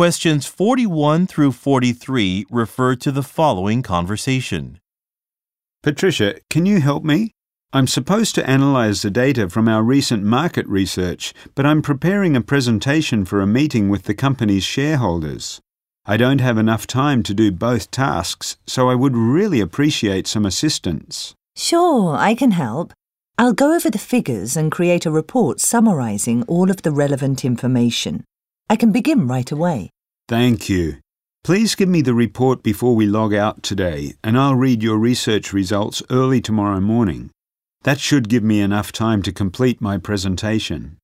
Questions 41 through 43 refer to the following conversation. Patricia, can you help me? I'm supposed to analyse the data from our recent market research, but I'm preparing a presentation for a meeting with the company's shareholders. I don't have enough time to do both tasks, so I would really appreciate some assistance. Sure, I can help. I'll go over the figures and create a report summarising all of the relevant information. I can begin right away. Thank you. Please give me the report before we log out today, and I'll read your research results early tomorrow morning. That should give me enough time to complete my presentation.